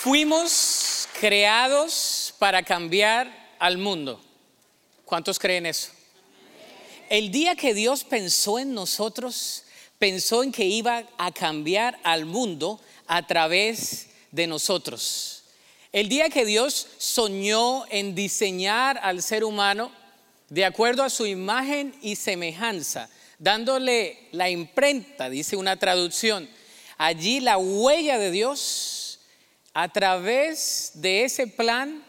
Fuimos creados para cambiar al mundo. ¿Cuántos creen eso? El día que Dios pensó en nosotros, pensó en que iba a cambiar al mundo a través de nosotros. El día que Dios soñó en diseñar al ser humano de acuerdo a su imagen y semejanza, dándole la imprenta, dice una traducción, allí la huella de Dios a través de ese plan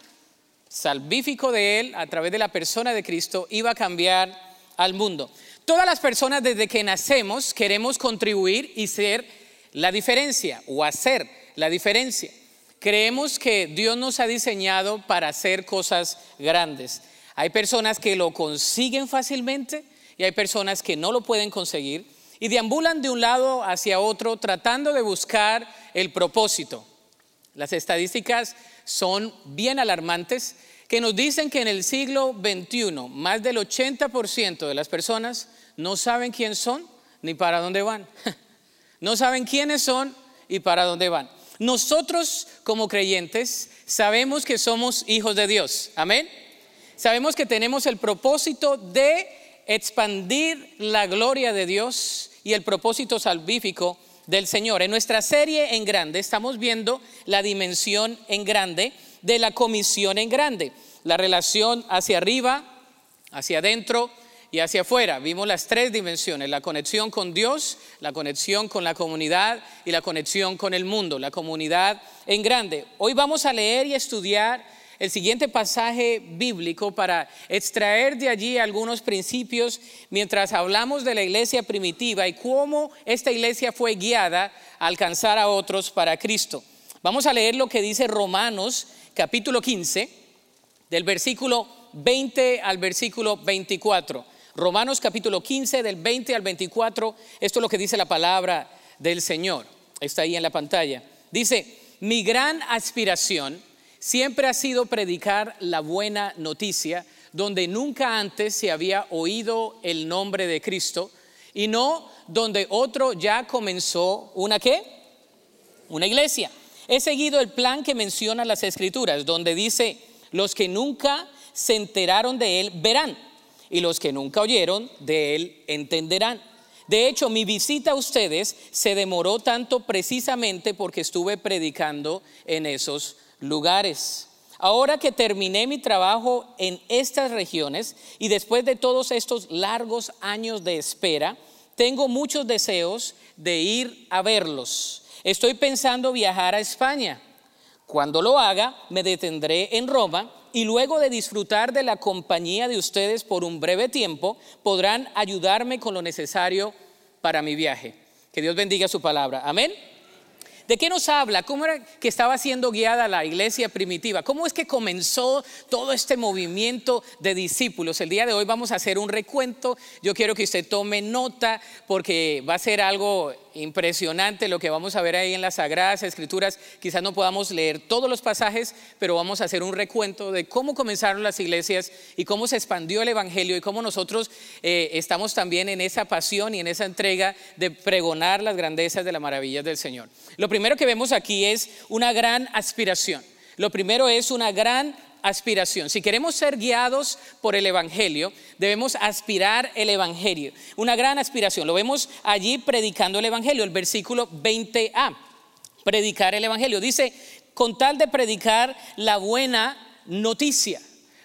salvífico de Él, a través de la persona de Cristo, iba a cambiar al mundo. Todas las personas desde que nacemos queremos contribuir y ser la diferencia o hacer la diferencia. Creemos que Dios nos ha diseñado para hacer cosas grandes. Hay personas que lo consiguen fácilmente y hay personas que no lo pueden conseguir y deambulan de un lado hacia otro tratando de buscar el propósito. Las estadísticas son bien alarmantes que nos dicen que en el siglo XXI más del 80% de las personas no saben quién son ni para dónde van. No saben quiénes son y para dónde van. Nosotros como creyentes sabemos que somos hijos de Dios. Amén. Sabemos que tenemos el propósito de expandir la gloria de Dios y el propósito salvífico del Señor. En nuestra serie en grande estamos viendo la dimensión en grande de la comisión en grande, la relación hacia arriba, hacia adentro y hacia afuera. Vimos las tres dimensiones, la conexión con Dios, la conexión con la comunidad y la conexión con el mundo, la comunidad en grande. Hoy vamos a leer y estudiar el siguiente pasaje bíblico para extraer de allí algunos principios mientras hablamos de la iglesia primitiva y cómo esta iglesia fue guiada a alcanzar a otros para Cristo. Vamos a leer lo que dice Romanos capítulo 15, del versículo 20 al versículo 24. Romanos capítulo 15, del 20 al 24, esto es lo que dice la palabra del Señor. Está ahí en la pantalla. Dice, mi gran aspiración siempre ha sido predicar la buena noticia donde nunca antes se había oído el nombre de Cristo y no donde otro ya comenzó una qué? Una iglesia. He seguido el plan que menciona las escrituras, donde dice, los que nunca se enteraron de él verán y los que nunca oyeron de él entenderán. De hecho, mi visita a ustedes se demoró tanto precisamente porque estuve predicando en esos lugares. Ahora que terminé mi trabajo en estas regiones y después de todos estos largos años de espera, tengo muchos deseos de ir a verlos. Estoy pensando viajar a España. Cuando lo haga, me detendré en Roma y luego de disfrutar de la compañía de ustedes por un breve tiempo, podrán ayudarme con lo necesario para mi viaje. Que Dios bendiga su palabra. Amén. ¿De qué nos habla? ¿Cómo era que estaba siendo guiada la iglesia primitiva? ¿Cómo es que comenzó todo este movimiento de discípulos? El día de hoy vamos a hacer un recuento. Yo quiero que usted tome nota porque va a ser algo impresionante lo que vamos a ver ahí en las Sagradas Escrituras. Quizás no podamos leer todos los pasajes, pero vamos a hacer un recuento de cómo comenzaron las iglesias y cómo se expandió el Evangelio y cómo nosotros eh, estamos también en esa pasión y en esa entrega de pregonar las grandezas de las maravillas del Señor. Lo primero que vemos aquí es una gran aspiración. Lo primero es una gran aspiración. Si queremos ser guiados por el Evangelio, debemos aspirar el Evangelio. Una gran aspiración. Lo vemos allí predicando el Evangelio, el versículo 20a. Predicar el Evangelio. Dice, con tal de predicar la buena noticia.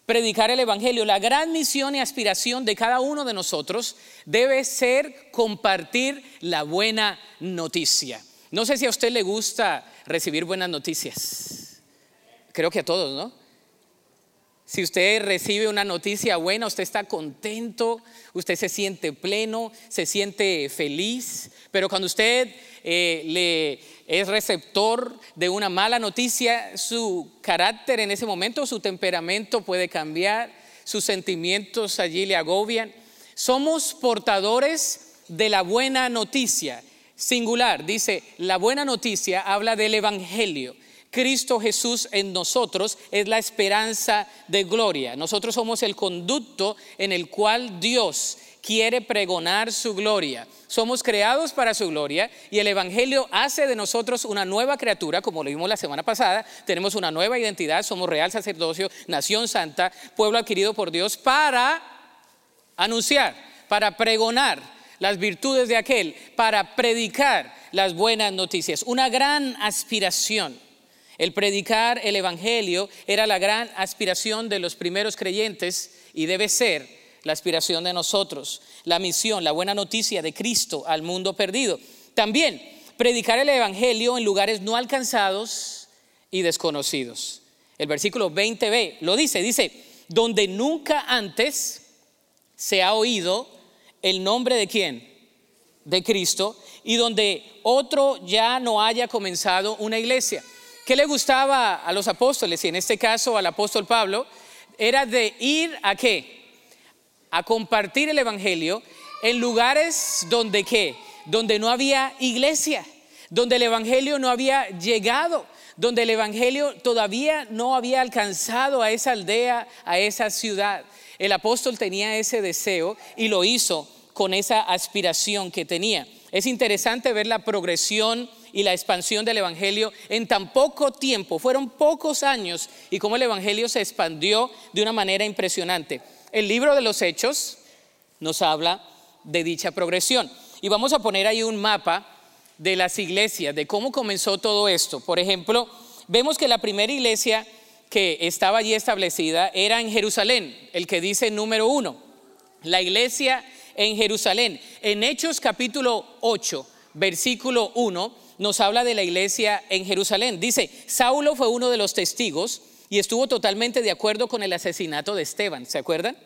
Predicar el Evangelio. La gran misión y aspiración de cada uno de nosotros debe ser compartir la buena noticia. No sé si a usted le gusta recibir buenas noticias. Creo que a todos, ¿no? Si usted recibe una noticia buena, usted está contento, usted se siente pleno, se siente feliz, pero cuando usted eh, le es receptor de una mala noticia, su carácter en ese momento, su temperamento puede cambiar, sus sentimientos allí le agobian. Somos portadores de la buena noticia. Singular, dice, la buena noticia habla del Evangelio. Cristo Jesús en nosotros es la esperanza de gloria. Nosotros somos el conducto en el cual Dios quiere pregonar su gloria. Somos creados para su gloria y el Evangelio hace de nosotros una nueva criatura, como lo vimos la semana pasada. Tenemos una nueva identidad, somos real sacerdocio, nación santa, pueblo adquirido por Dios para anunciar, para pregonar las virtudes de aquel, para predicar las buenas noticias. Una gran aspiración. El predicar el Evangelio era la gran aspiración de los primeros creyentes y debe ser la aspiración de nosotros, la misión, la buena noticia de Cristo al mundo perdido. También predicar el Evangelio en lugares no alcanzados y desconocidos. El versículo 20b lo dice, dice, donde nunca antes se ha oído el nombre de quién? De Cristo, y donde otro ya no haya comenzado una iglesia. ¿Qué le gustaba a los apóstoles y en este caso al apóstol Pablo? Era de ir a qué? a compartir el Evangelio en lugares donde qué, donde no había iglesia, donde el Evangelio no había llegado, donde el Evangelio todavía no había alcanzado a esa aldea, a esa ciudad. El apóstol tenía ese deseo y lo hizo con esa aspiración que tenía. Es interesante ver la progresión y la expansión del Evangelio en tan poco tiempo. Fueron pocos años y cómo el Evangelio se expandió de una manera impresionante. El libro de los Hechos nos habla de dicha progresión. Y vamos a poner ahí un mapa de las iglesias, de cómo comenzó todo esto. Por ejemplo, vemos que la primera iglesia que estaba allí establecida era en Jerusalén, el que dice número uno, la iglesia en Jerusalén. En Hechos capítulo 8, versículo 1, nos habla de la iglesia en Jerusalén. Dice, Saulo fue uno de los testigos y estuvo totalmente de acuerdo con el asesinato de Esteban, ¿se acuerdan?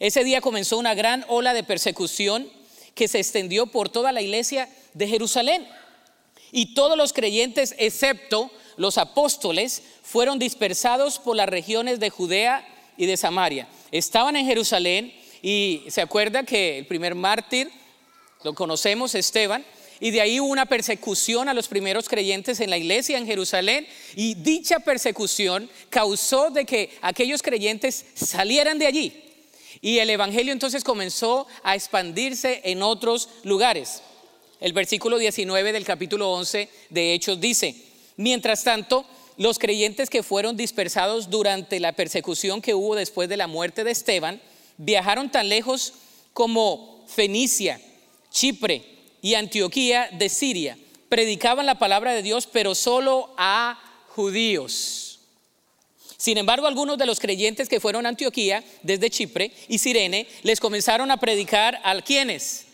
Ese día comenzó una gran ola de persecución que se extendió por toda la iglesia de Jerusalén. Y todos los creyentes, excepto los apóstoles, fueron dispersados por las regiones de Judea y de Samaria. Estaban en Jerusalén y se acuerda que el primer mártir, lo conocemos, Esteban, y de ahí hubo una persecución a los primeros creyentes en la iglesia en Jerusalén y dicha persecución causó de que aquellos creyentes salieran de allí y el evangelio entonces comenzó a expandirse en otros lugares. El versículo 19 del capítulo 11 de Hechos dice, mientras tanto, los creyentes que fueron dispersados durante la persecución que hubo después de la muerte de Esteban, viajaron tan lejos como Fenicia, Chipre, y Antioquía de Siria. Predicaban la palabra de Dios, pero solo a judíos. Sin embargo, algunos de los creyentes que fueron a Antioquía desde Chipre y Sirene les comenzaron a predicar a quienes,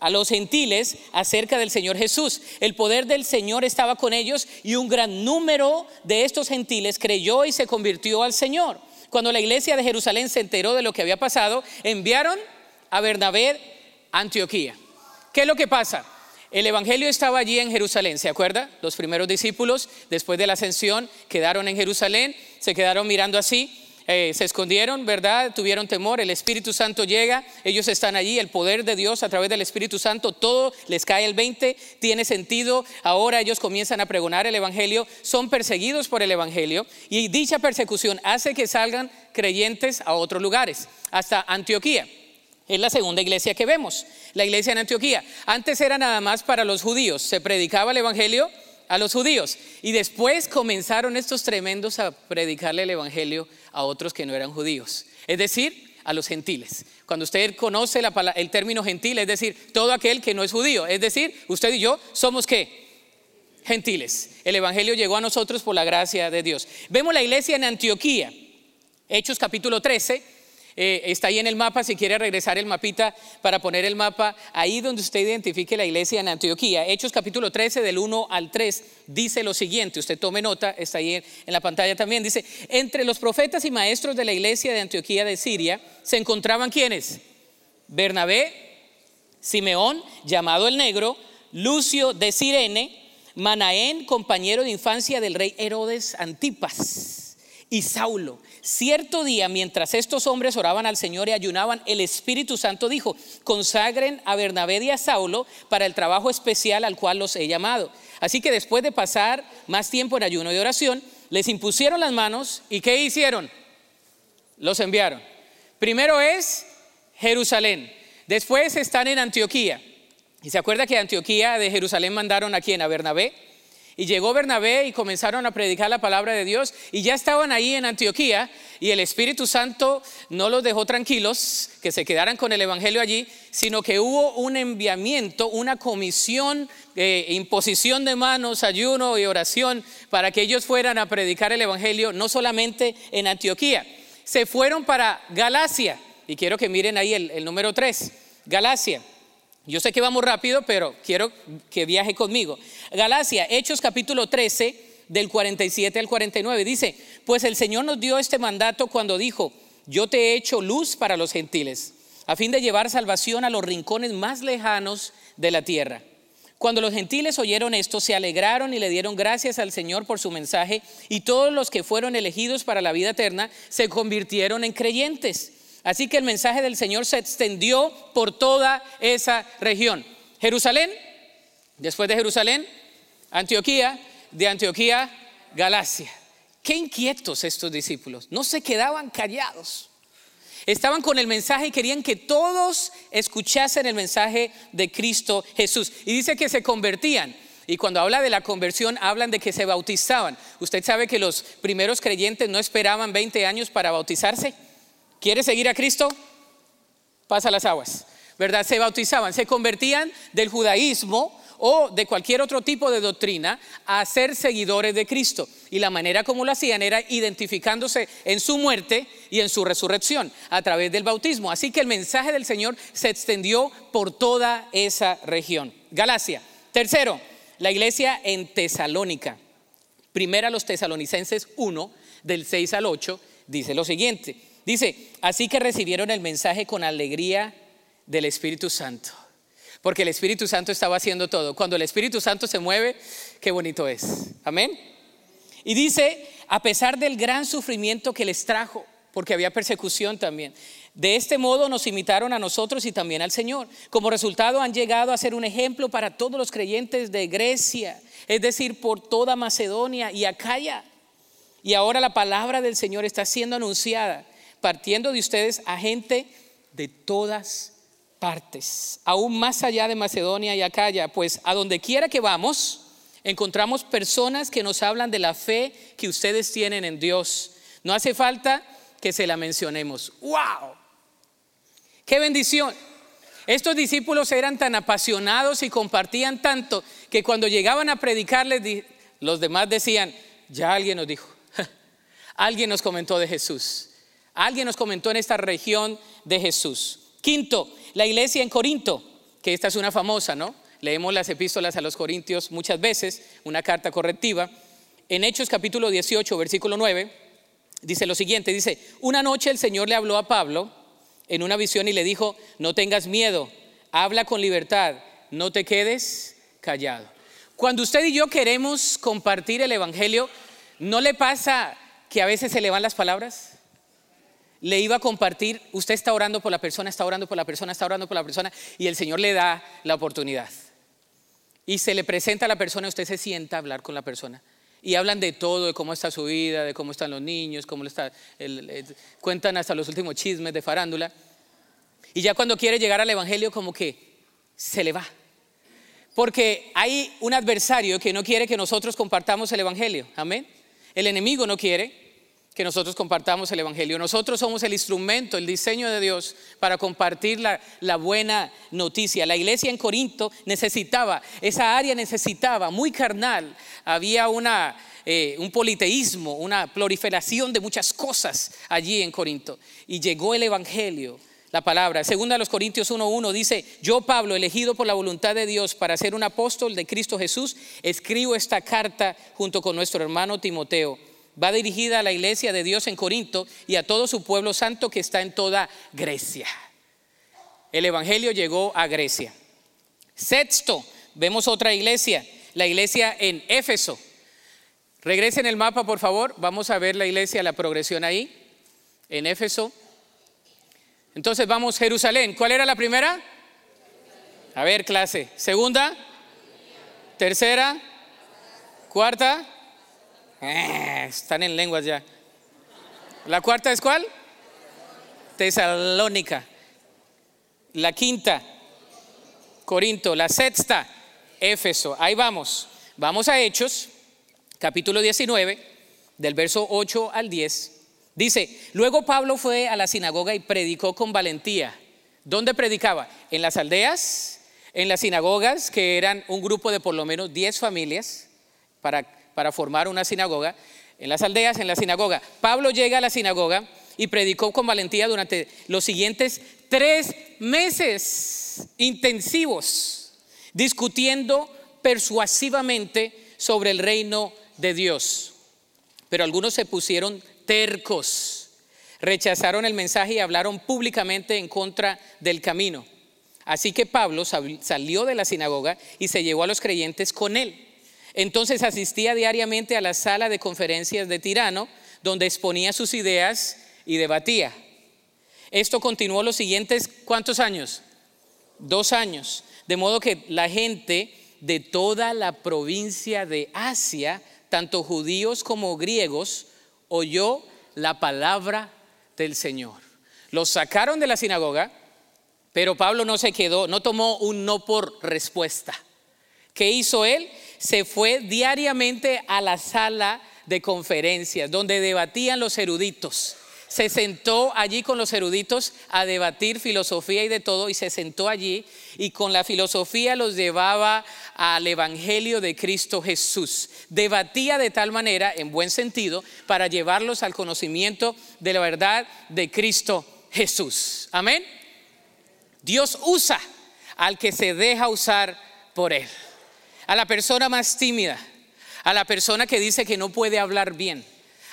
a los gentiles acerca del Señor Jesús. El poder del Señor estaba con ellos y un gran número de estos gentiles creyó y se convirtió al Señor. Cuando la iglesia de Jerusalén se enteró de lo que había pasado, enviaron a Bernabé a Antioquía. ¿Qué es lo que pasa? El Evangelio estaba allí en Jerusalén, ¿se acuerda? Los primeros discípulos, después de la ascensión, quedaron en Jerusalén, se quedaron mirando así, eh, se escondieron, ¿verdad? Tuvieron temor, el Espíritu Santo llega, ellos están allí, el poder de Dios a través del Espíritu Santo, todo les cae el 20, tiene sentido, ahora ellos comienzan a pregonar el Evangelio, son perseguidos por el Evangelio y dicha persecución hace que salgan creyentes a otros lugares, hasta Antioquía. Es la segunda iglesia que vemos, la iglesia en Antioquía. Antes era nada más para los judíos, se predicaba el Evangelio a los judíos y después comenzaron estos tremendos a predicarle el Evangelio a otros que no eran judíos, es decir, a los gentiles. Cuando usted conoce el término gentil, es decir, todo aquel que no es judío, es decir, usted y yo somos qué? Gentiles. El Evangelio llegó a nosotros por la gracia de Dios. Vemos la iglesia en Antioquía, Hechos capítulo 13 eh, está ahí en el mapa, si quiere regresar el mapita para poner el mapa, ahí donde usted identifique la iglesia en Antioquía. Hechos capítulo 13 del 1 al 3 dice lo siguiente, usted tome nota, está ahí en, la pantalla también, dice, entre los profetas y maestros de la iglesia de Antioquía de Siria se encontraban quienes? Bernabé, Simeón, llamado el negro, Lucio de Sirene, Manaén, compañero de infancia del rey Herodes Antipas y Saulo. Cierto día, mientras estos hombres oraban al Señor y ayunaban, el Espíritu Santo dijo, consagren a Bernabé y a Saulo para el trabajo especial al cual los he llamado. Así que después de pasar más tiempo en ayuno y oración, les impusieron las manos y ¿qué hicieron? Los enviaron. Primero es Jerusalén, Después están en Antioquía. Y se acuerda que Antioquía de Jerusalén mandaron a quien? A Bernabé. Y llegó Bernabé y comenzaron a predicar la palabra de Dios y ya estaban ahí en Antioquía y el Espíritu Santo no los dejó tranquilos, que se quedaran con el Evangelio allí, sino que hubo un enviamiento, una comisión, eh, imposición de manos, ayuno y oración para que ellos fueran a predicar el Evangelio, no solamente en Antioquía, se fueron para Galacia. Y quiero que miren ahí el, el número 3, Galacia. Yo sé que vamos rápido, pero quiero que viaje conmigo. Galacia, Hechos capítulo 13, del 47 al 49, dice, pues el Señor nos dio este mandato cuando dijo, yo te he hecho luz para los gentiles, a fin de llevar salvación a los rincones más lejanos de la tierra. Cuando los gentiles oyeron esto, se alegraron y le dieron gracias al Señor por su mensaje, y todos los que fueron elegidos para la vida eterna se convirtieron en creyentes. Así que el mensaje del Señor se extendió por toda esa región. Jerusalén, después de Jerusalén, Antioquía, de Antioquía, Galacia. Qué inquietos estos discípulos, no se quedaban callados. Estaban con el mensaje y querían que todos escuchasen el mensaje de Cristo Jesús. Y dice que se convertían. Y cuando habla de la conversión, hablan de que se bautizaban. Usted sabe que los primeros creyentes no esperaban 20 años para bautizarse. ¿Quiere seguir a Cristo? Pasa las aguas, ¿verdad? Se bautizaban, se convertían del judaísmo o de cualquier otro tipo de doctrina a ser seguidores de Cristo. Y la manera como lo hacían era identificándose en su muerte y en su resurrección a través del bautismo. Así que el mensaje del Señor se extendió por toda esa región. Galacia. Tercero, la iglesia en Tesalónica. Primera los tesalonicenses 1, del 6 al 8, dice lo siguiente. Dice, así que recibieron el mensaje con alegría del Espíritu Santo, porque el Espíritu Santo estaba haciendo todo. Cuando el Espíritu Santo se mueve, qué bonito es. Amén. Y dice, a pesar del gran sufrimiento que les trajo, porque había persecución también. De este modo nos imitaron a nosotros y también al Señor. Como resultado han llegado a ser un ejemplo para todos los creyentes de Grecia, es decir, por toda Macedonia y Acaya. Y ahora la palabra del Señor está siendo anunciada partiendo de ustedes a gente de todas partes, aún más allá de Macedonia y Acaya, pues a donde quiera que vamos, encontramos personas que nos hablan de la fe que ustedes tienen en Dios. No hace falta que se la mencionemos. ¡Wow! ¡Qué bendición! Estos discípulos eran tan apasionados y compartían tanto que cuando llegaban a predicarles, los demás decían, ya alguien nos dijo, alguien nos comentó de Jesús. Alguien nos comentó en esta región de Jesús. Quinto, la iglesia en Corinto, que esta es una famosa, ¿no? Leemos las epístolas a los Corintios muchas veces, una carta correctiva. En Hechos capítulo 18, versículo 9, dice lo siguiente, dice, una noche el Señor le habló a Pablo en una visión y le dijo, no tengas miedo, habla con libertad, no te quedes callado. Cuando usted y yo queremos compartir el Evangelio, ¿no le pasa que a veces se le van las palabras? Le iba a compartir, usted está orando por la persona, está orando por la persona, está orando por la persona, y el Señor le da la oportunidad. Y se le presenta a la persona, usted se sienta a hablar con la persona. Y hablan de todo, de cómo está su vida, de cómo están los niños, cómo está, cuentan hasta los últimos chismes de farándula. Y ya cuando quiere llegar al Evangelio, como que se le va. Porque hay un adversario que no quiere que nosotros compartamos el Evangelio. Amén. El enemigo no quiere que nosotros compartamos el Evangelio. Nosotros somos el instrumento, el diseño de Dios para compartir la, buena noticia. La iglesia en Corinto necesitaba, esa área necesitaba, muy carnal, había una, eh, un politeísmo, una proliferación de muchas cosas allí en Corinto. Y llegó el Evangelio, la palabra. Segunda a los Corintios 1.1 dice, yo Pablo, elegido por la voluntad de Dios para ser un apóstol de Cristo Jesús, escribo esta carta junto con nuestro hermano Timoteo va dirigida a la iglesia de Dios en Corinto y a todo su pueblo santo que está en toda Grecia. El Evangelio llegó a Grecia. Sexto, vemos otra iglesia, la iglesia en Éfeso. Regresen el mapa, por favor. Vamos a ver la iglesia, la progresión ahí, en Éfeso. Entonces vamos, Jerusalén. ¿Cuál era la primera? A ver, clase. Segunda. Tercera. Cuarta. Eh, están en lenguas ya. ¿La cuarta es cuál? Tesalónica. La quinta, Corinto. La sexta, Éfeso. Ahí vamos. Vamos a Hechos, capítulo 19, del verso 8 al 10. Dice, luego Pablo fue a la sinagoga y predicó con valentía. ¿Dónde predicaba? En las aldeas, en las sinagogas, que eran un grupo de por lo menos 10 familias para, para formar una sinagoga. En las aldeas, en la sinagoga. Pablo llega a la sinagoga y predicó con valentía durante los siguientes tres meses intensivos, discutiendo persuasivamente sobre el reino de Dios. Pero algunos se pusieron tercos, rechazaron el mensaje y hablaron públicamente en contra del camino. Así que Pablo salió de la sinagoga y se llevó a los creyentes con él. Entonces asistía diariamente a la sala de conferencias de Tirano, donde exponía sus ideas y debatía. Esto continuó los siguientes, ¿cuántos años? Dos años. De modo que la gente de toda la provincia de Asia, tanto judíos como griegos, oyó la palabra del Señor. Los sacaron de la sinagoga, pero Pablo no se quedó, no tomó un no por respuesta. ¿Qué hizo él? Se fue diariamente a la sala de conferencias donde debatían los eruditos se sentó allí con los eruditos a debatir filosofía y de todo, y se sentó allí y con la filosofía los llevaba al Evangelio de Cristo Jesús. Debatía de tal manera, en buen sentido, para llevarlos al conocimiento de la verdad de Cristo Jesús. Amén. Dios usa al que se deja usar por Él, a la persona más tímida, a la persona que dice que no puede hablar bien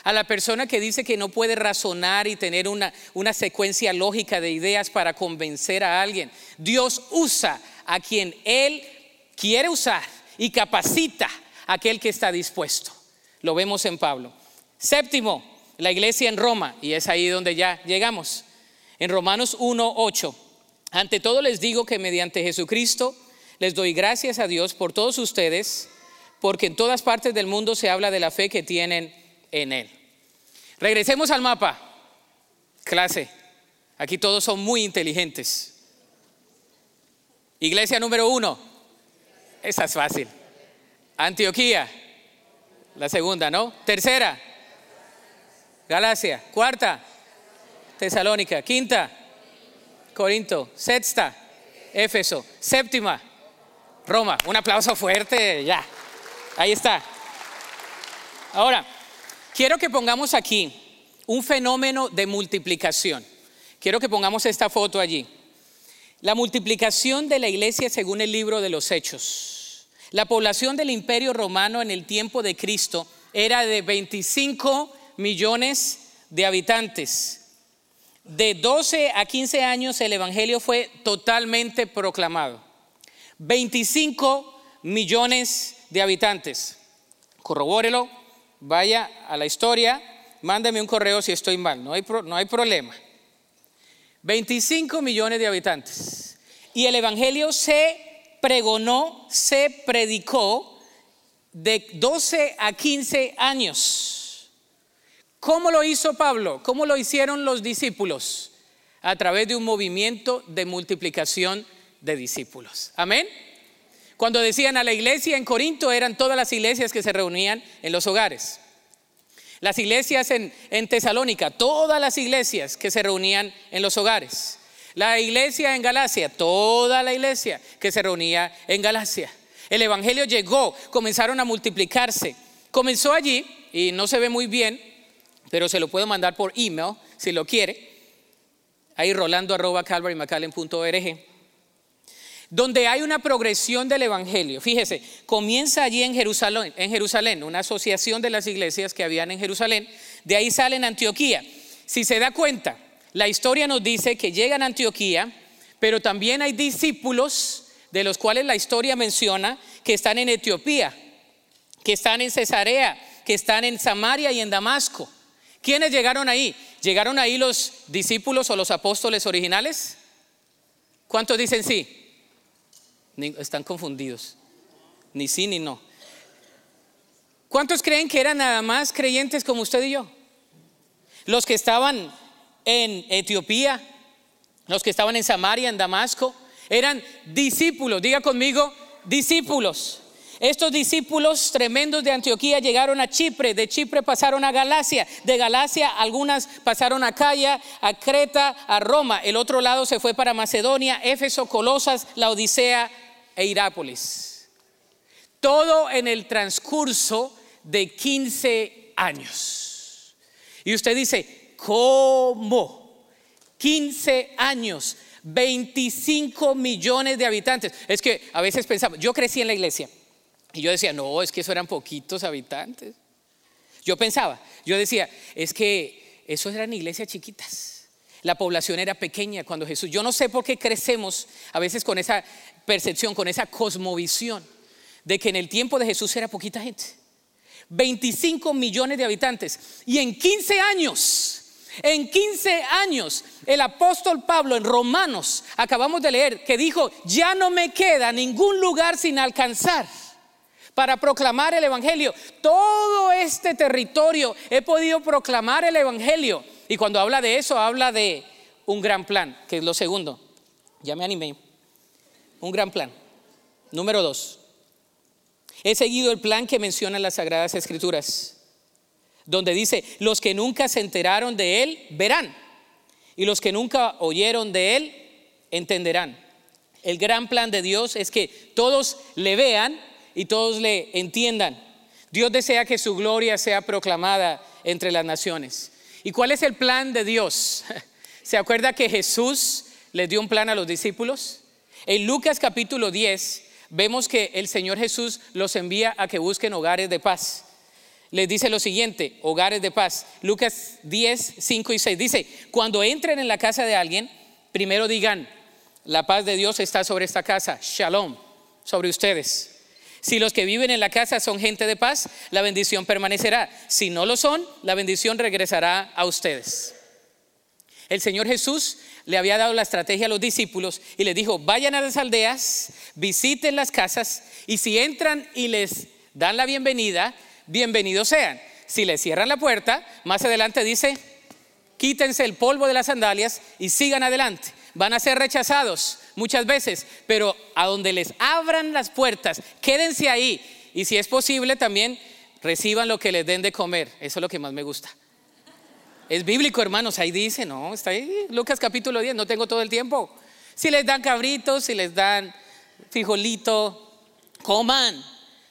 a la persona que dice que no puede razonar y tener una, una secuencia lógica de ideas para convencer a alguien. Dios usa a quien Él quiere usar y capacita a aquel que está dispuesto. Lo vemos en Pablo. Séptimo, la iglesia en Roma, y es ahí donde ya llegamos. En Romanos 1.8, ante todo les digo que mediante Jesucristo les doy gracias a Dios por todos ustedes, porque en todas partes del mundo se habla de la fe que tienen en Él. Regresemos al mapa. Clase. Aquí todos son muy inteligentes. Iglesia número uno. Esa es fácil. Antioquía. La segunda, ¿no? Tercera. Galacia. Cuarta. Tesalónica. Quinta. Corinto. Sexta. Éfeso. Séptima. Roma. Un aplauso fuerte. Ya. Ahí está. Ahora, Quiero que pongamos aquí un fenómeno de multiplicación. Quiero que pongamos esta foto allí. La multiplicación de la iglesia según el libro de los Hechos. La población del imperio romano en el tiempo de Cristo era de 25 millones de habitantes. De 12 a 15 años el Evangelio fue totalmente proclamado. 25 millones de habitantes. Corrobórelo, vaya a la historia, mándame un correo si estoy mal, no hay, no hay problema. 25 millones de habitantes. Y el Evangelio se pregonó, se predicó de 12 a 15 años. ¿Cómo lo hizo Pablo? ¿Cómo lo hicieron los discípulos? A través de un movimiento de multiplicación de discípulos. Amén. Cuando decían a la iglesia en Corinto eran todas las iglesias que se reunían en los hogares. Las iglesias en, Tesalónica, todas las iglesias que se reunían en los hogares. La iglesia en Galacia, toda la iglesia que se reunía en Galacia. El Evangelio llegó, comenzaron a multiplicarse. Comenzó allí, y no se ve muy bien, pero se lo puedo mandar por email si lo quiere. Ahí rolando arroba donde hay una progresión del Evangelio. Fíjese, comienza allí en Jerusalén, en Jerusalén, una asociación de las iglesias que habían en Jerusalén, de ahí sale en Antioquía. Si se da cuenta, la historia nos dice que llegan a Antioquía, pero también hay discípulos de los cuales la historia menciona que están en Etiopía, que están en Cesarea, que están en Samaria y en Damasco. ¿Quiénes llegaron ahí? ¿Llegaron ahí los discípulos o los apóstoles originales? ¿Cuántos dicen sí? Están confundidos. Ni sí ni no. ¿Cuántos creen que eran nada más creyentes como usted y yo? Los que estaban en Etiopía, los que estaban en Samaria, en Damasco, eran discípulos. Diga conmigo, discípulos. Estos discípulos tremendos de Antioquía llegaron a Chipre, de Chipre pasaron a Galacia, de Galacia algunas pasaron a Calla, a Creta, a Roma, el otro lado se fue para Macedonia, Éfeso, Colosas, la Odisea e Irápolis. Todo en el transcurso de 15 años. Y usted dice, ¿cómo? 15 años, 25 millones de habitantes. Es que a veces pensamos, yo crecí en la iglesia y yo decía, no, es que eso eran poquitos habitantes. Yo pensaba, yo decía, es que eso eran iglesias chiquitas. La población era pequeña cuando Jesús. Yo no sé por qué crecemos a veces con esa percepción, con esa cosmovisión de que en el tiempo de Jesús era poquita gente. 25 millones de habitantes. Y en 15 años, en 15 años, el apóstol Pablo en Romanos, acabamos de leer, que dijo, ya no me queda ningún lugar sin alcanzar para proclamar el Evangelio. Todo este territorio he podido proclamar el Evangelio. Y cuando habla de eso, habla de un gran plan, que es lo segundo. Ya me animé. Un gran plan. Número dos. He seguido el plan que mencionan las Sagradas Escrituras, donde dice, los que nunca se enteraron de Él verán, y los que nunca oyeron de Él entenderán. El gran plan de Dios es que todos le vean y todos le entiendan. Dios desea que su gloria sea proclamada entre las naciones. ¿Y cuál es el plan de Dios? ¿Se acuerda que Jesús le dio un plan a los discípulos? En Lucas capítulo 10 vemos que el Señor Jesús los envía a que busquen hogares de paz. Les dice lo siguiente, hogares de paz. Lucas 10, 5 y 6 dice, cuando entren en la casa de alguien, primero digan, la paz de Dios está sobre esta casa, shalom, sobre ustedes. Si los que viven en la casa son gente de paz, la bendición permanecerá. Si no lo son, la bendición regresará a ustedes. El Señor Jesús le había dado la estrategia a los discípulos y les dijo, vayan a las aldeas, visiten las casas y si entran y les dan la bienvenida, bienvenidos sean. Si les cierran la puerta, más adelante dice, quítense el polvo de las sandalias y sigan adelante. Van a ser rechazados, muchas veces, pero a donde les abran las puertas, quédense ahí. Y si es posible, también reciban lo que les den de comer. Eso es lo que más me gusta. Es bíblico, hermanos, ahí dice, no, está ahí, Lucas capítulo 10, no tengo todo el tiempo. Si les dan cabritos, si les dan frijolito, coman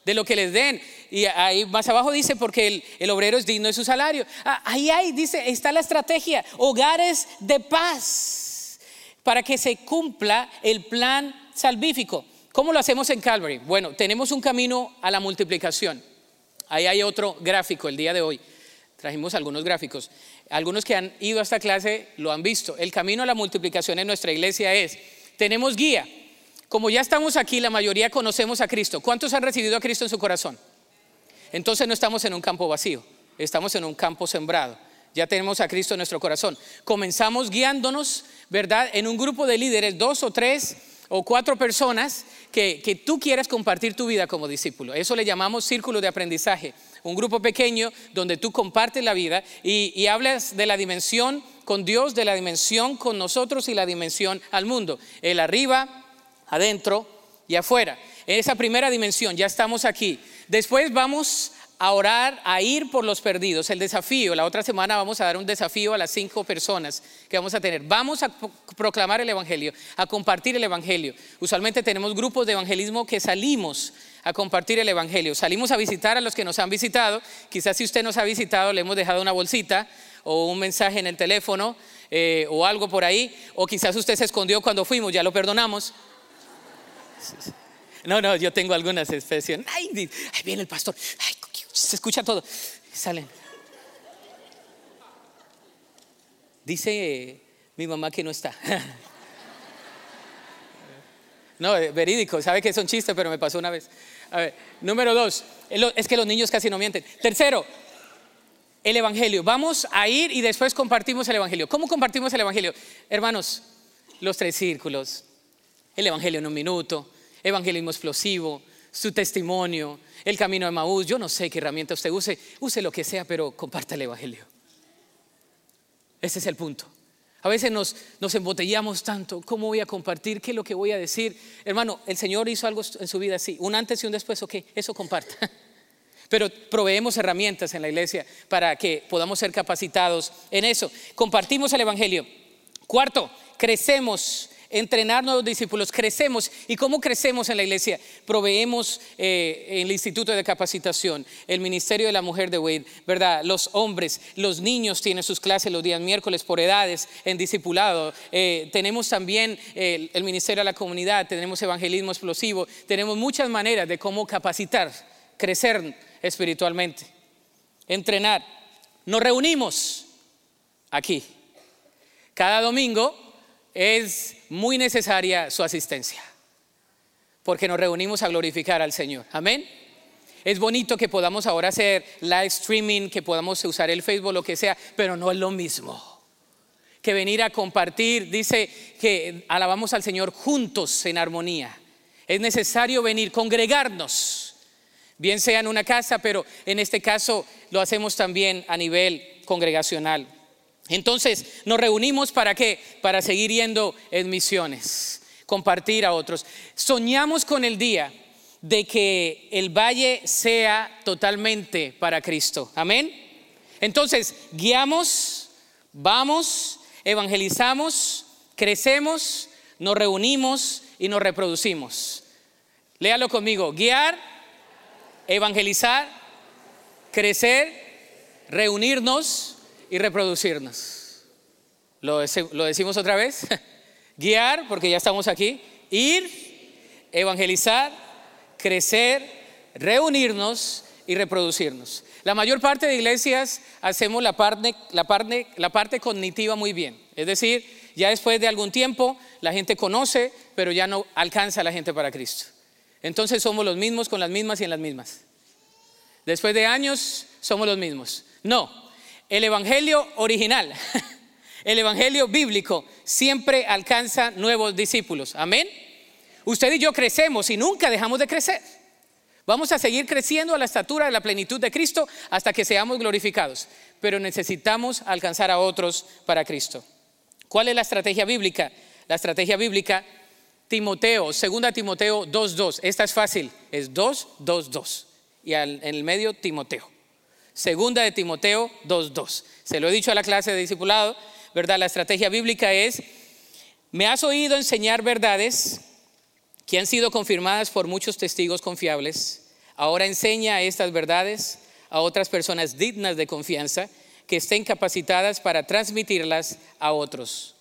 de lo que les den. Y ahí más abajo dice, porque el, el obrero es digno de su salario. Ah, ahí, ahí dice, está la estrategia, hogares de paz para que se cumpla el plan salvífico. ¿Cómo lo hacemos en Calvary? Bueno, tenemos un camino a la multiplicación. Ahí hay otro gráfico el día de hoy. Trajimos algunos gráficos. Algunos que han ido a esta clase lo han visto. El camino a la multiplicación en nuestra iglesia es, tenemos guía. Como ya estamos aquí, la mayoría conocemos a Cristo. ¿Cuántos han recibido a Cristo en su corazón? Entonces no estamos en un campo vacío, estamos en un campo sembrado. Ya tenemos a Cristo en nuestro corazón. Comenzamos guiándonos ¿verdad? En un grupo de líderes, dos o tres o cuatro personas que, que, tú quieras compartir tu vida como discípulo. Eso le llamamos círculo de aprendizaje. Un grupo pequeño donde tú compartes la vida y, y hablas de la dimensión con Dios, de la dimensión con nosotros y la dimensión al mundo. El arriba, adentro y afuera. En esa primera dimensión ya estamos aquí. Después vamos a orar, a ir por los perdidos. El desafío, la otra semana vamos a dar un desafío a las cinco personas que vamos a tener. Vamos a proclamar el Evangelio, a compartir el Evangelio. Usualmente tenemos grupos de evangelismo que salimos a compartir el Evangelio. Salimos a visitar a los que nos han visitado. Quizás si usted nos ha visitado le hemos dejado una bolsita o un mensaje en el teléfono eh, o algo por ahí. O quizás usted se escondió cuando fuimos, ya lo perdonamos. No, no, yo tengo algunas expresiones. Ay, ahí viene el pastor. Ay, se escucha todo. Salen. Dice mi mamá que no está. No, eh, verídico, sabe que es un chiste, pero me pasó una vez. A ver, número dos, es que los niños casi no mienten. Tercero, el Evangelio. Vamos a ir y después compartimos el Evangelio. ¿Cómo compartimos el Evangelio? Hermanos, los tres círculos, el Evangelio en un minuto, evangelismo explosivo, su testimonio, el camino de Maús, yo no sé qué herramienta usted use, use lo que sea, pero comparta el Evangelio. Ese es el punto. A veces nos, nos embotellamos tanto. ¿Cómo voy a compartir? ¿Qué es lo que voy a decir? Hermano, el Señor hizo algo en su vida así. Un antes y un después, ok, eso comparta. Pero proveemos herramientas en la iglesia para que podamos ser capacitados en eso. Compartimos el Evangelio. Cuarto, crecemos entrenar nuevos discípulos, crecemos. ¿Y cómo crecemos en la iglesia? Proveemos eh, el Instituto de Capacitación, el Ministerio de la Mujer de Wade, ¿verdad? Los hombres, los niños tienen sus clases los días miércoles por edades en discipulado. Eh, tenemos también el, el Ministerio de la Comunidad, tenemos evangelismo explosivo, tenemos muchas maneras de cómo capacitar, crecer espiritualmente, entrenar. Nos reunimos aquí. Cada domingo es muy necesaria su asistencia, porque nos reunimos a glorificar al Señor. Amén. Es bonito que podamos ahora hacer live streaming, que podamos usar el Facebook, lo que sea, pero no es lo mismo que venir a compartir. Dice que alabamos al Señor juntos en armonía. Es necesario venir, congregarnos, bien sea en una casa, pero en este caso lo hacemos también a nivel congregacional. Entonces, nos reunimos para qué? Para seguir yendo en misiones, compartir a otros. Soñamos con el día de que el valle sea totalmente para Cristo. Amén. Entonces, guiamos, vamos, evangelizamos, crecemos, nos reunimos y nos reproducimos. Léalo conmigo. Guiar, evangelizar, crecer, reunirnos y reproducirnos. ¿Lo, decimos otra vez? Guiar, porque ya estamos aquí. Ir, evangelizar, crecer, reunirnos y reproducirnos. La mayor parte de iglesias hacemos la parte, la, parte, cognitiva muy bien. Es decir, ya después de algún tiempo la gente conoce, pero ya no alcanza a la gente para Cristo. Entonces somos los mismos con las mismas y en las mismas. Después de años somos los mismos. No, el Evangelio original, el Evangelio bíblico, siempre alcanza nuevos discípulos. Amén. Usted y yo crecemos y nunca dejamos de crecer. Vamos a seguir creciendo a la estatura de la plenitud de Cristo hasta que seamos glorificados. Pero necesitamos alcanzar a otros para Cristo. ¿Cuál es la estrategia bíblica? La estrategia bíblica, Timoteo, segunda Timoteo 2.2. Esta es fácil, es 2.2.2. Y en el medio Timoteo. Segunda de Timoteo 2.2. Se lo he dicho a la clase de discipulado, ¿verdad? La estrategia bíblica es, me has oído enseñar verdades que han sido confirmadas por muchos testigos confiables. Ahora enseña estas verdades a otras personas dignas de confianza que estén capacitadas para transmitirlas a otros.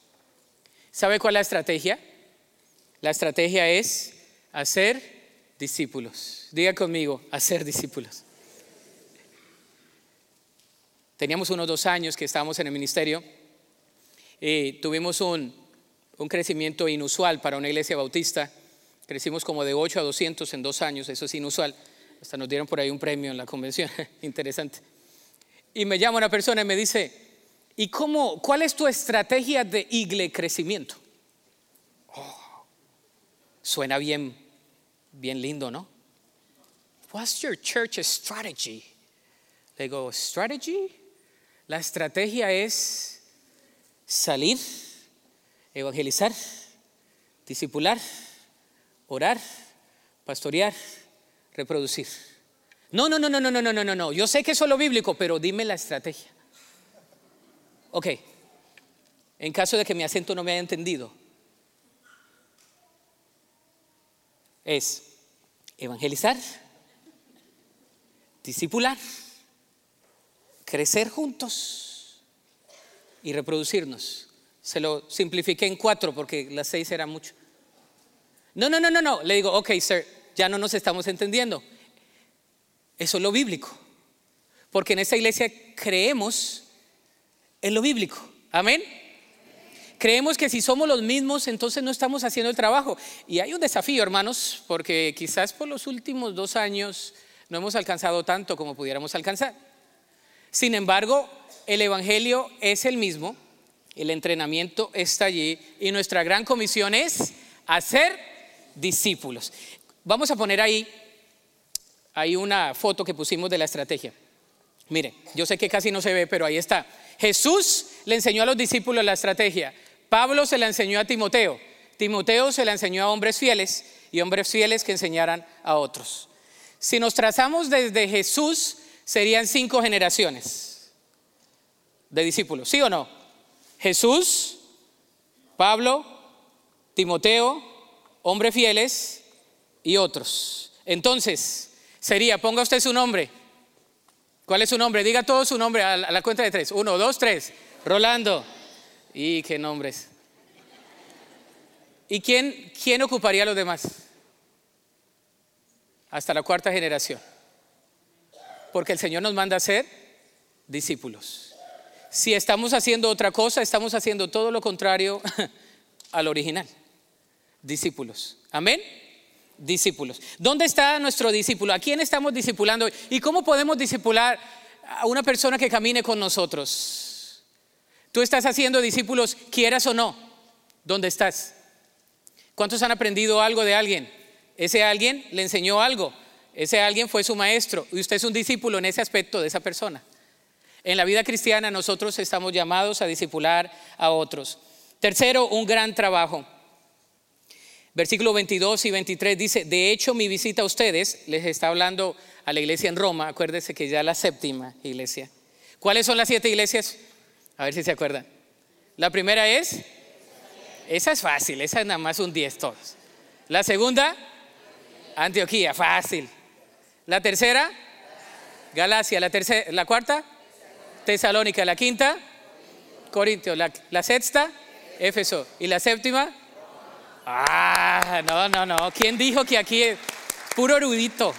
¿Sabe cuál es la estrategia? La estrategia es hacer discípulos. Diga conmigo, hacer discípulos. Teníamos unos dos años que estábamos en el ministerio y tuvimos un, crecimiento inusual para una iglesia bautista. Crecimos como de 8 a 200 en dos años, eso es inusual. Hasta nos dieron por ahí un premio en la convención, interesante. Y me llama una persona y me dice, ¿y cómo, cuál es tu estrategia de igle crecimiento? Oh, suena bien, bien lindo, ¿no? What's your church strategy? Le digo, strategy? La estrategia es salir, evangelizar, discipular, orar, pastorear, reproducir. No, no, no, no, no, no, no, no, no. Yo sé que eso es lo bíblico, pero dime la estrategia. Ok. En caso de que mi acento no me haya entendido, es evangelizar, discipular, crecer juntos y reproducirnos. Se lo simplifiqué en cuatro porque las seis eran mucho. No, no, no, no, no. Le digo, ok, sir, ya no nos estamos entendiendo. Eso es lo bíblico. Porque en esta iglesia creemos en lo bíblico. Amén. Creemos que si somos los mismos, entonces no estamos haciendo el trabajo. Y hay un desafío, hermanos, porque quizás por los últimos dos años no hemos alcanzado tanto como pudiéramos alcanzar. Sin embargo, el Evangelio es el mismo, el entrenamiento está allí y nuestra gran comisión es hacer discípulos. Vamos a poner ahí, hay una foto que pusimos de la estrategia. Mire, yo sé que casi no se ve, pero ahí está. Jesús le enseñó a los discípulos la estrategia. Pablo se la enseñó a Timoteo. Timoteo se la enseñó a hombres fieles y hombres fieles que enseñaran a otros. Si nos trazamos desde Jesús, serían cinco generaciones de discípulos, ¿sí o no? Jesús, Pablo, Timoteo, hombres fieles y otros. Entonces, sería, ponga usted su nombre. ¿Cuál es su nombre? Diga todo su nombre a la cuenta de tres. Uno, dos, tres. Rolando. ¿Y qué nombres? ¿Y quién, quién ocuparía a los demás? Hasta la cuarta generación. Porque el Señor nos manda a ser discípulos. Si estamos haciendo otra cosa, estamos haciendo todo lo contrario al original. Discípulos. Amén discípulos. ¿Dónde está nuestro discípulo? ¿A quién estamos discipulando? ¿Y cómo podemos discipular a una persona que camine con nosotros? Tú estás haciendo discípulos, quieras o no. ¿Dónde estás? ¿Cuántos han aprendido algo de alguien? Ese alguien le enseñó algo. Ese alguien fue su maestro. Y usted es un discípulo en ese aspecto de esa persona. En la vida cristiana nosotros estamos llamados a discipular a otros. Tercero, un gran trabajo. Versículo 22 y 23 dice, de hecho mi visita a ustedes, les está hablando a la iglesia en Roma, acuérdense que ya la séptima iglesia. ¿Cuáles son las siete iglesias? A ver si se acuerdan. La primera es, esa es fácil, esa es nada más un 10 todos. La segunda, Antioquía, fácil. La tercera, Galacia. La, tercera, la cuarta, Tesalónica. La quinta, Corintio. La, la sexta, Éfeso. Y la séptima, Ah, no, no, no. ¿Quién dijo que aquí es puro erudito?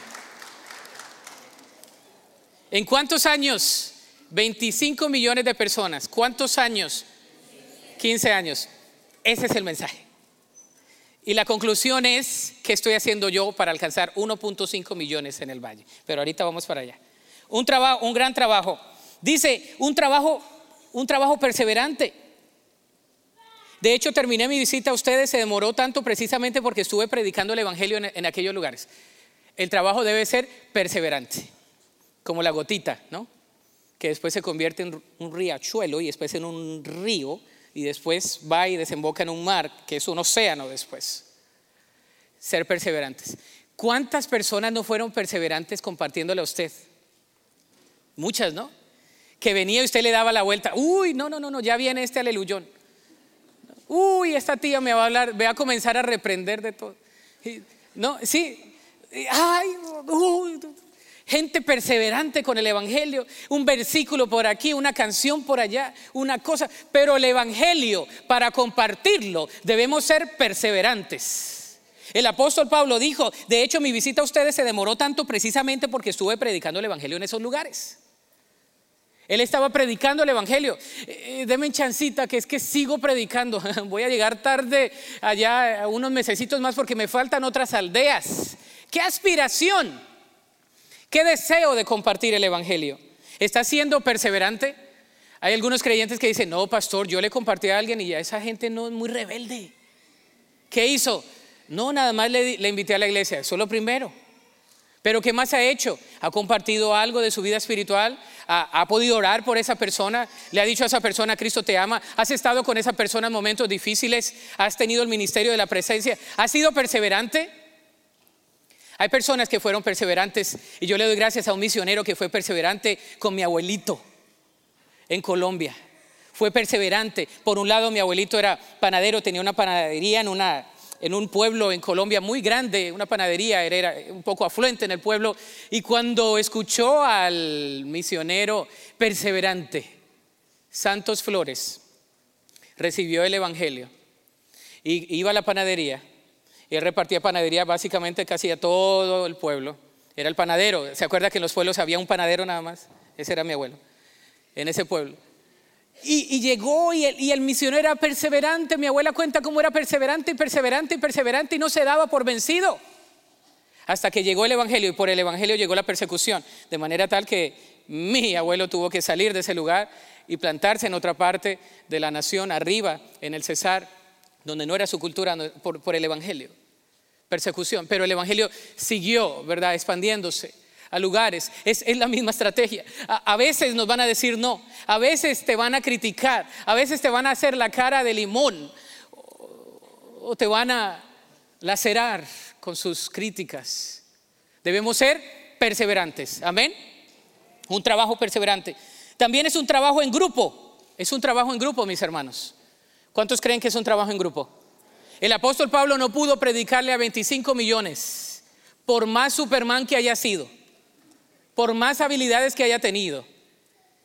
¿En cuántos años? 25 millones de personas. ¿Cuántos años? 15 años. Ese es el mensaje. Y la conclusión es, ¿qué estoy haciendo yo para alcanzar 1.5 millones en el valle? Pero ahorita vamos para allá. Un trabajo, un gran trabajo. Dice, un trabajo, un trabajo perseverante. De hecho, terminé mi visita a ustedes, se demoró tanto precisamente porque estuve predicando el Evangelio en, aquellos lugares. El trabajo debe ser perseverante, como la gotita, ¿no? Que después se convierte en un riachuelo y después en un río y después va y desemboca en un mar, que es un océano después. Ser perseverantes. ¿Cuántas personas no fueron perseverantes compartiéndole a usted? Muchas, ¿no? Que venía y usted le daba la vuelta. Uy, no, no, no, no, ya viene este aleluyón uy, esta tía me va a hablar, voy a comenzar a reprender de todo. No, sí, ay, gente perseverante con el Evangelio, un versículo por aquí, una canción por allá, una cosa, pero el Evangelio, para compartirlo, debemos ser perseverantes. El apóstol Pablo dijo, de hecho mi visita a ustedes se demoró tanto precisamente porque estuve predicando el Evangelio en esos lugares. Él estaba predicando el Evangelio. Eh, eh, deme chancita, que es que sigo predicando. Voy a llegar tarde allá unos mesecitos más porque me faltan otras aldeas. ¡Qué aspiración! ¡Qué deseo de compartir el Evangelio! ¿Está siendo perseverante? Hay algunos creyentes que dicen, no, pastor, yo le compartí a alguien y ya esa gente no es muy rebelde. ¿Qué hizo? No, nada más le, invité a la iglesia, eso es lo primero. Pero ¿qué más ha hecho? ¿Ha compartido algo de su vida espiritual? ¿Ha, podido orar por esa persona? ¿Le ha dicho a esa persona, Cristo te ama? ¿Has estado con esa persona en momentos difíciles? ¿Has tenido el ministerio de la presencia? ¿Has sido perseverante? Hay personas que fueron perseverantes y yo le doy gracias a un misionero que fue perseverante con mi abuelito en Colombia. Fue perseverante. Por un lado, mi abuelito era panadero, tenía una panadería en una en un pueblo en Colombia muy grande, una panadería, era un poco afluente en el pueblo, y cuando escuchó al misionero perseverante, Santos Flores, recibió el Evangelio y iba a la panadería, él repartía panadería básicamente casi a todo el pueblo, era el panadero, ¿se acuerda que en los pueblos había un panadero nada más? Ese era mi abuelo, en ese pueblo. Y, llegó y el, misionero era perseverante. Mi abuela cuenta cómo era perseverante y perseverante y perseverante y no se daba por vencido. Hasta que llegó el Evangelio y por el Evangelio llegó la persecución. De manera tal que mi abuelo tuvo que salir de ese lugar y plantarse en otra parte de la nación, arriba, en el Cesar, donde no era su cultura, por, por el Evangelio. Persecución. Pero el Evangelio siguió, ¿verdad?, expandiéndose a lugares. Es, la misma estrategia. A, veces nos van a decir no, a veces te van a criticar, a veces te van a hacer la cara de limón o te van a lacerar con sus críticas. Debemos ser perseverantes. Amén. Un trabajo perseverante. También es un trabajo en grupo. Es un trabajo en grupo, mis hermanos. ¿Cuántos creen que es un trabajo en grupo? El apóstol Pablo no pudo predicarle a 25 millones, por más Superman que haya sido, por más habilidades que haya tenido,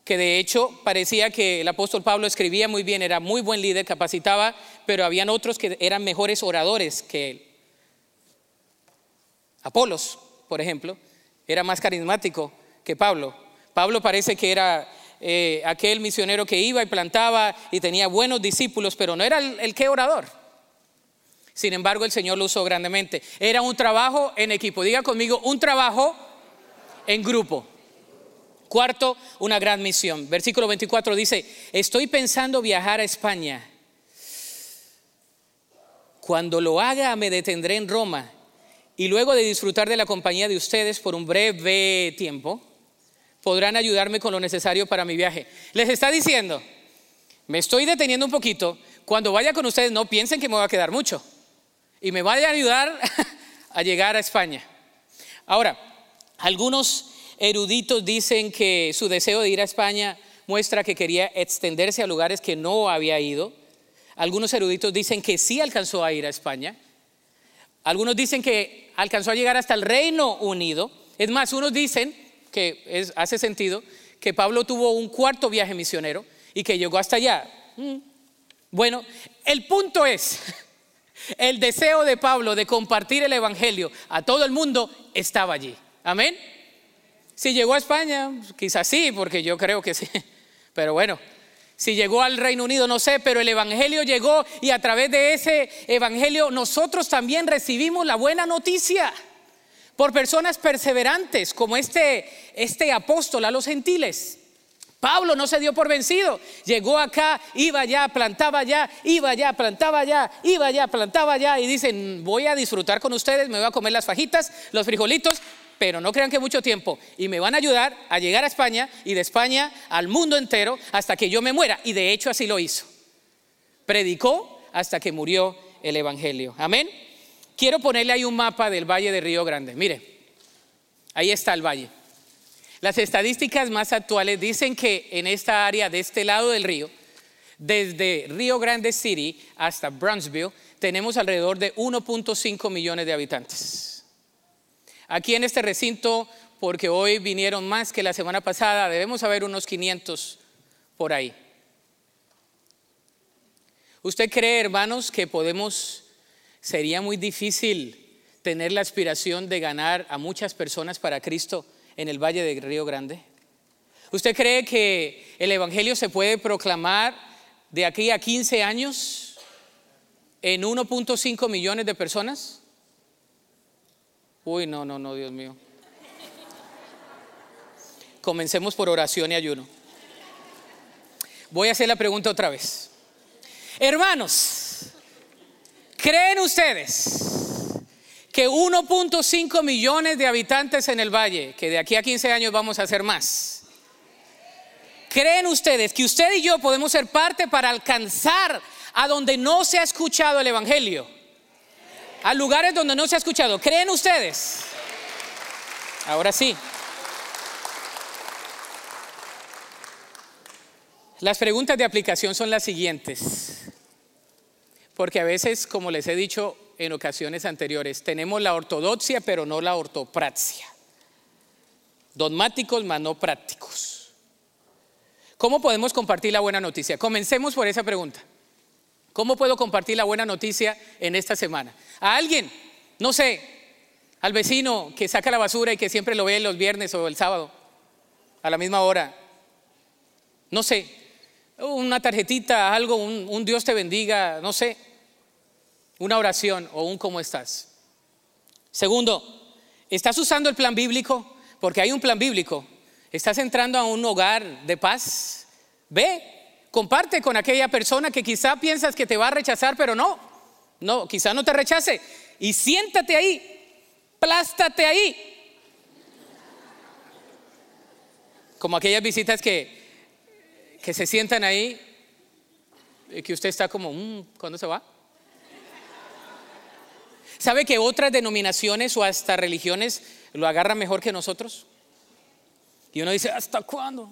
que de hecho parecía que el apóstol Pablo escribía muy bien, era muy buen líder, capacitaba, pero habían otros que eran mejores oradores que él. Apolos, por ejemplo, era más carismático que Pablo. Pablo parece que era eh, aquel misionero que iba y plantaba y tenía buenos discípulos, pero no era el, el que orador. Sin embargo, el Señor lo usó grandemente. Era un trabajo en equipo. Diga conmigo, un trabajo en grupo. Cuarto, una gran misión. Versículo 24 dice, estoy pensando viajar a España. Cuando lo haga me detendré en Roma y luego de disfrutar de la compañía de ustedes por un breve tiempo, podrán ayudarme con lo necesario para mi viaje. Les está diciendo, me estoy deteniendo un poquito, cuando vaya con ustedes no piensen que me va a quedar mucho y me vaya a ayudar a llegar a España. Ahora, algunos eruditos dicen que su deseo de ir a España muestra que quería extenderse a lugares que no había ido. Algunos eruditos dicen que sí alcanzó a ir a España. Algunos dicen que alcanzó a llegar hasta el Reino Unido. Es más, unos dicen, que hace sentido, que Pablo tuvo un cuarto viaje misionero y que llegó hasta allá. Mm. Bueno, el punto es, el deseo de Pablo de compartir el Evangelio a todo el mundo estaba allí. Amén. Si llegó a España, quizás sí, porque yo creo que sí. Pero bueno, si llegó al Reino Unido, no sé, pero el Evangelio llegó y a través de ese Evangelio nosotros también recibimos la buena noticia por personas perseverantes como este, este apóstol a los gentiles. Pablo no se dio por vencido. Llegó acá, iba allá, plantaba allá, iba allá, plantaba allá, iba allá, plantaba allá y dicen, voy a disfrutar con ustedes, me voy a comer las fajitas, los frijolitos, pero no crean que mucho tiempo. Y me van a ayudar a llegar a España y de España al mundo entero hasta que yo me muera. Y de hecho así lo hizo. Predicó hasta que murió el Evangelio. Amén. Quiero ponerle ahí un mapa del Valle de Río Grande. Mire, ahí está el valle. Las estadísticas más actuales dicen que en esta área de este lado del río, desde Río Grande City hasta Brownsville, tenemos alrededor de 1.5 millones de habitantes. Aquí en este recinto, porque hoy vinieron más que la semana pasada, debemos haber unos 500 por ahí. ¿Usted cree, hermanos, que podemos, sería muy difícil tener la aspiración de ganar a muchas personas para Cristo en el Valle de Río Grande? ¿Usted cree que el Evangelio se puede proclamar de aquí a 15 años en 1.5 millones de personas? Uy, no, no, no, Dios mío. Comencemos por oración y ayuno. Voy a hacer la pregunta otra vez. Hermanos, ¿creen ustedes que 1.5 millones de habitantes en el valle, que de aquí a 15 años vamos a hacer más, ¿creen ustedes que usted y yo podemos ser parte para alcanzar a donde no se ha escuchado el Evangelio? a lugares donde no se ha escuchado. ¿Creen ustedes? Ahora sí. Las preguntas de aplicación son las siguientes. Porque a veces, como les he dicho en ocasiones anteriores, tenemos la ortodoxia pero no la ortopraxia. Dogmáticos mas no prácticos. ¿Cómo podemos compartir la buena noticia? Comencemos por esa pregunta. ¿Cómo puedo compartir la buena noticia en esta semana? A alguien, no sé, al vecino que saca la basura y que siempre lo ve los viernes o el sábado, a la misma hora. No sé, una tarjetita, algo, un, un Dios te bendiga, no sé, una oración o un cómo estás. Segundo, ¿estás usando el plan bíblico? Porque hay un plan bíblico. ¿Estás entrando a un hogar de paz? Ve, Comparte con aquella persona que quizá piensas que te va a rechazar, pero no. No, quizá no te rechace. Y siéntate ahí, plástate ahí. Como aquellas visitas que, que se sientan ahí y que usted está como, mm, ¿cuándo se va? ¿Sabe que otras denominaciones o hasta religiones lo agarran mejor que nosotros? Y uno dice, ¿hasta cuándo?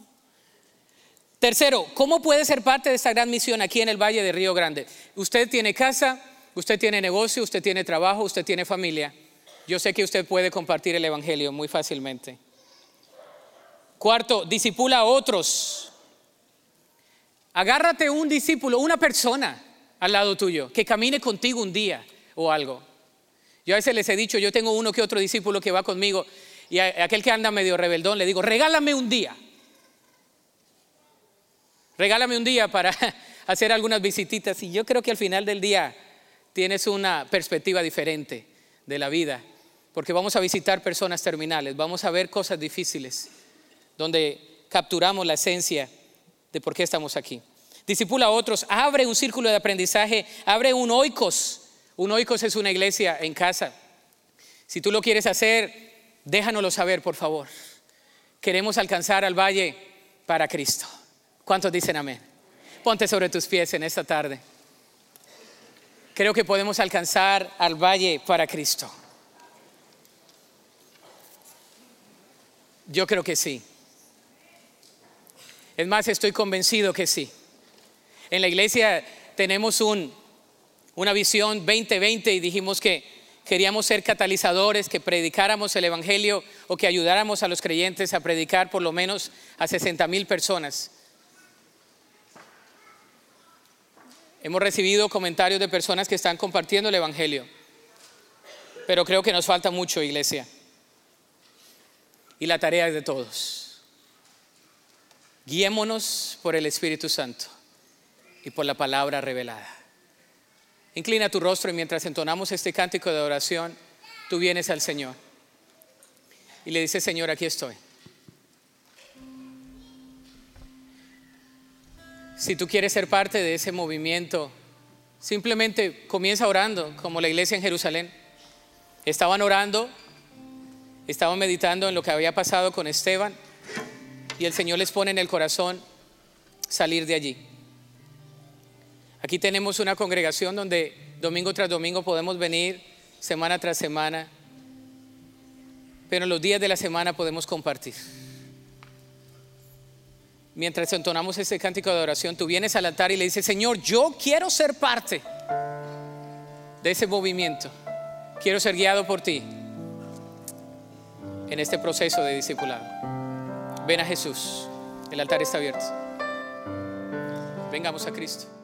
Tercero, ¿cómo puede ser parte de esta gran misión aquí en el Valle de Río Grande? Usted tiene casa, usted tiene negocio, usted tiene trabajo, usted tiene familia. Yo sé que usted puede compartir el Evangelio muy fácilmente. Cuarto, disipula a otros. Agárrate un discípulo, una persona al lado tuyo, que camine contigo un día o algo. Yo a veces les he dicho, yo tengo uno que otro discípulo que va conmigo y a aquel que anda medio rebeldón le digo, regálame un día. Regálame un día para hacer algunas visititas y yo creo que al final del día tienes una perspectiva diferente de la vida, porque vamos a visitar personas terminales, vamos a ver cosas difíciles, donde capturamos la esencia de por qué estamos aquí. Disipula a otros, abre un círculo de aprendizaje, abre un oikos. Un oikos es una iglesia en casa. Si tú lo quieres hacer, déjanoslo saber, por favor. Queremos alcanzar al valle para Cristo. ¿Cuántos dicen amén? Ponte sobre tus pies en esta tarde. Creo que podemos alcanzar al valle para Cristo. Yo creo que sí. Es más, estoy convencido que sí. En la iglesia tenemos un, una visión 2020 y dijimos que queríamos ser catalizadores, que predicáramos el Evangelio o que ayudáramos a los creyentes a predicar por lo menos a 60 mil personas. Hemos recibido comentarios de personas que están compartiendo el Evangelio, pero creo que nos falta mucho, iglesia. Y la tarea es de todos. Guiémonos por el Espíritu Santo y por la palabra revelada. Inclina tu rostro y mientras entonamos este cántico de oración, tú vienes al Señor y le dices, Señor, aquí estoy. Si tú quieres ser parte de ese movimiento, simplemente comienza orando, como la iglesia en Jerusalén. Estaban orando, estaban meditando en lo que había pasado con Esteban y el Señor les pone en el corazón salir de allí. Aquí tenemos una congregación donde domingo tras domingo podemos venir, semana tras semana, pero los días de la semana podemos compartir mientras entonamos ese cántico de oración, tú vienes al altar y le dices, Señor, yo quiero ser parte de ese movimiento. Quiero ser guiado por ti en este proceso de discipulado. Ven a Jesús. El altar está abierto. Vengamos a Cristo.